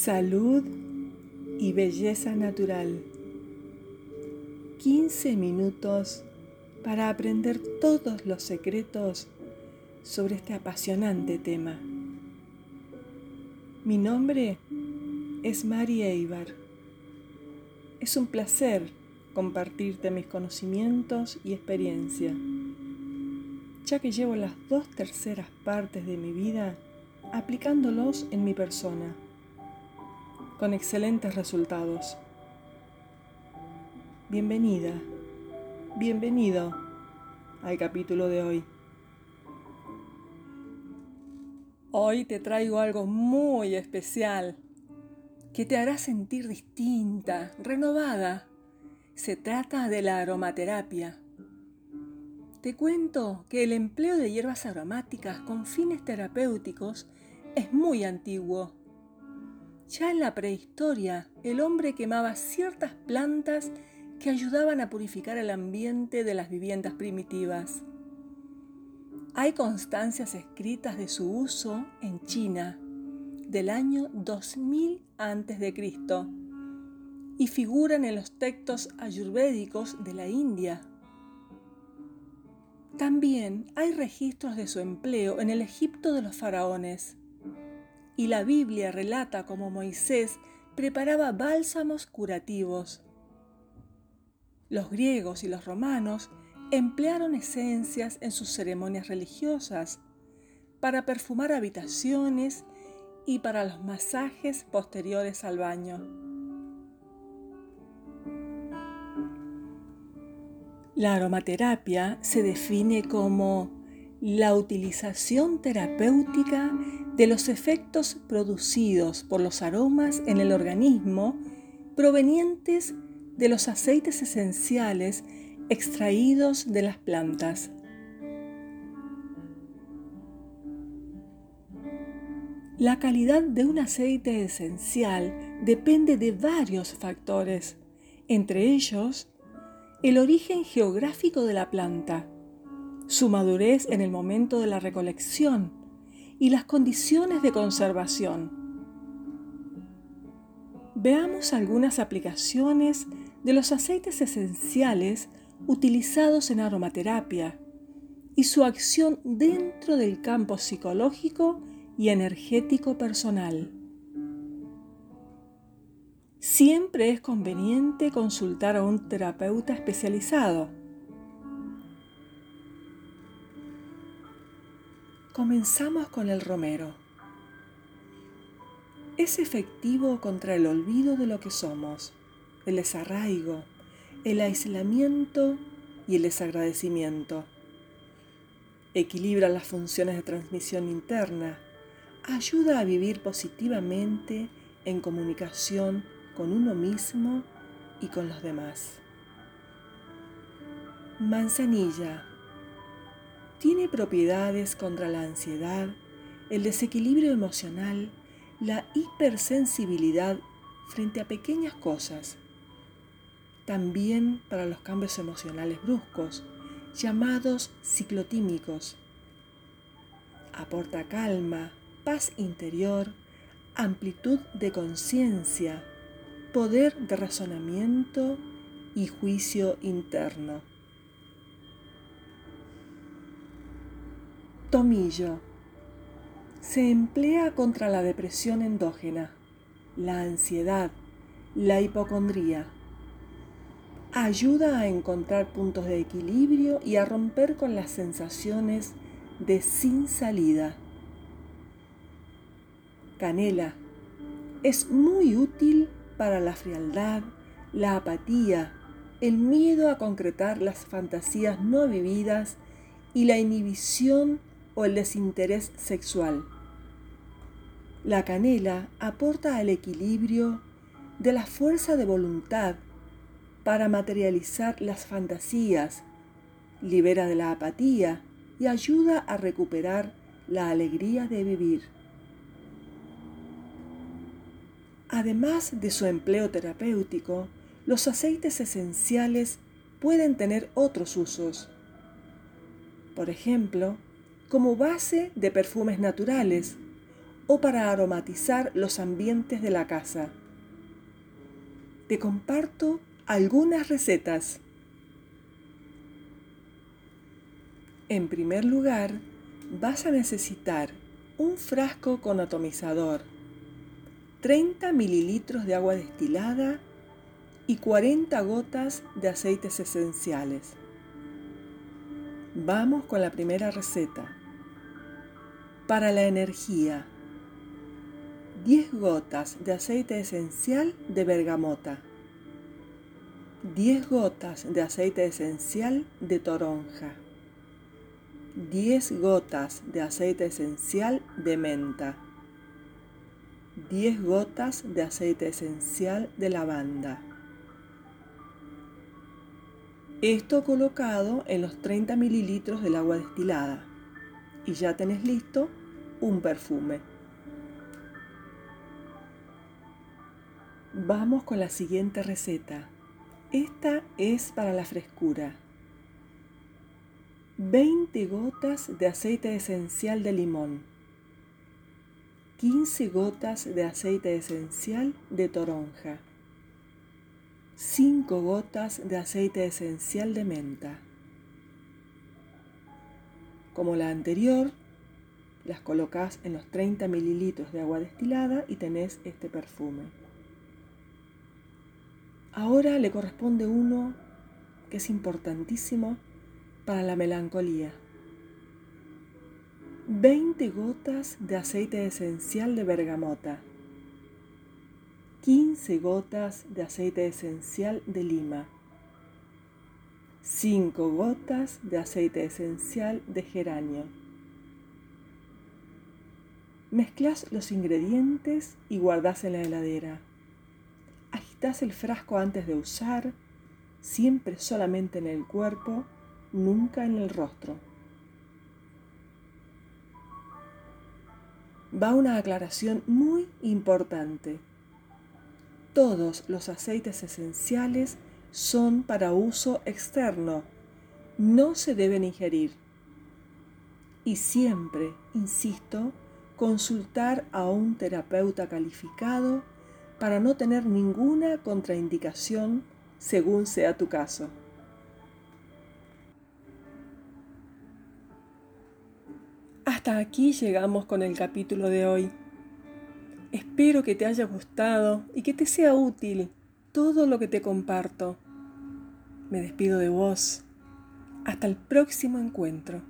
Salud y belleza natural. 15 minutos para aprender todos los secretos sobre este apasionante tema. Mi nombre es Mari Eibar. Es un placer compartirte mis conocimientos y experiencia, ya que llevo las dos terceras partes de mi vida aplicándolos en mi persona, con excelentes resultados. Bienvenida, bienvenido al capítulo de hoy. Hoy te traigo algo muy especial que te hará sentir distinta, renovada. Se trata de la aromaterapia. Te cuento que el empleo de hierbas aromáticas con fines terapéuticos es muy antiguo. Ya en la prehistoria, el hombre quemaba ciertas plantas que ayudaban a purificar el ambiente de las viviendas primitivas. Hay constancias escritas de su uso en China del año 2000 a.C. y figuran en los textos ayurvédicos de la India. También hay registros de su empleo en el Egipto de los faraones y la Biblia relata cómo Moisés preparaba bálsamos curativos. Los griegos y los romanos emplearon esencias en sus ceremonias religiosas para perfumar habitaciones y para los masajes posteriores al baño. La aromaterapia se define como la utilización terapéutica de los efectos producidos por los aromas en el organismo provenientes de los aceites esenciales extraídos de las plantas. La calidad de un aceite esencial depende de varios factores, entre ellos el origen geográfico de la planta, su madurez en el momento de la recolección y las condiciones de conservación. Veamos algunas aplicaciones de los aceites esenciales utilizados en aromaterapia y su acción dentro del campo psicológico y energético personal. Siempre es conveniente consultar a un terapeuta especializado Comenzamos con el romero. Es efectivo contra el olvido de lo que somos, el desarraigo, el aislamiento y el desagradecimiento. Equilibra las funciones de transmisión interna, ayuda a vivir positivamente en comunicación con uno mismo y con los demás. Manzanilla tiene propiedades contra la ansiedad, el desequilibrio emocional, la hipersensibilidad frente a pequeñas cosas. También para los cambios emocionales bruscos, llamados ciclotímicos. Aporta calma, paz interior, amplitud de conciencia, poder de razonamiento y juicio interno. Tomillo. Se emplea contra la depresión endógena, la ansiedad, la hipocondría. Ayuda a encontrar puntos de equilibrio y a romper con las sensaciones de sin salida. Canela. Es muy útil para la frialdad, la apatía, el miedo a concretar las fantasías no vividas y la inhibición o el desinterés sexual. La canela aporta al equilibrio de la fuerza de voluntad para materializar las fantasías, libera de la apatía y ayuda a recuperar la alegría de vivir. Además de su empleo terapéutico, los aceites esenciales pueden tener otros usos. Por ejemplo, como base de perfumes naturales o para aromatizar los ambientes de la casa. Te comparto algunas recetas. En primer lugar, vas a necesitar un frasco con atomizador, 30 mililitros de agua destilada y 40 gotas de aceites esenciales. Vamos con la primera receta. Para la energía, 10 gotas de aceite esencial de bergamota, 10 gotas de aceite esencial de toronja, 10 gotas de aceite esencial de menta, 10 gotas de aceite esencial de lavanda. Esto colocado en los 30 mililitros del agua destilada. Y ya tenés listo un perfume. Vamos con la siguiente receta. Esta es para la frescura. 20 gotas de aceite esencial de limón. 15 gotas de aceite esencial de toronja. 5 gotas de aceite esencial de menta. Como la anterior, las colocas en los 30 mililitros de agua destilada y tenés este perfume. Ahora le corresponde uno que es importantísimo para la melancolía. 20 gotas de aceite esencial de bergamota. 15 gotas de aceite esencial de lima, 5 gotas de aceite esencial de geranio. Mezclas los ingredientes y guardas en la heladera. Agitas el frasco antes de usar, siempre solamente en el cuerpo, nunca en el rostro. Va una aclaración muy importante todos los aceites esenciales son para uso externo, no se deben ingerir. Y siempre, insisto, consultar a un terapeuta calificado para no tener ninguna contraindicación según sea tu caso. Hasta aquí llegamos con el capítulo de hoy. Espero que te haya gustado y que te sea útil todo lo que te comparto. Me despido de vos. Hasta el próximo encuentro.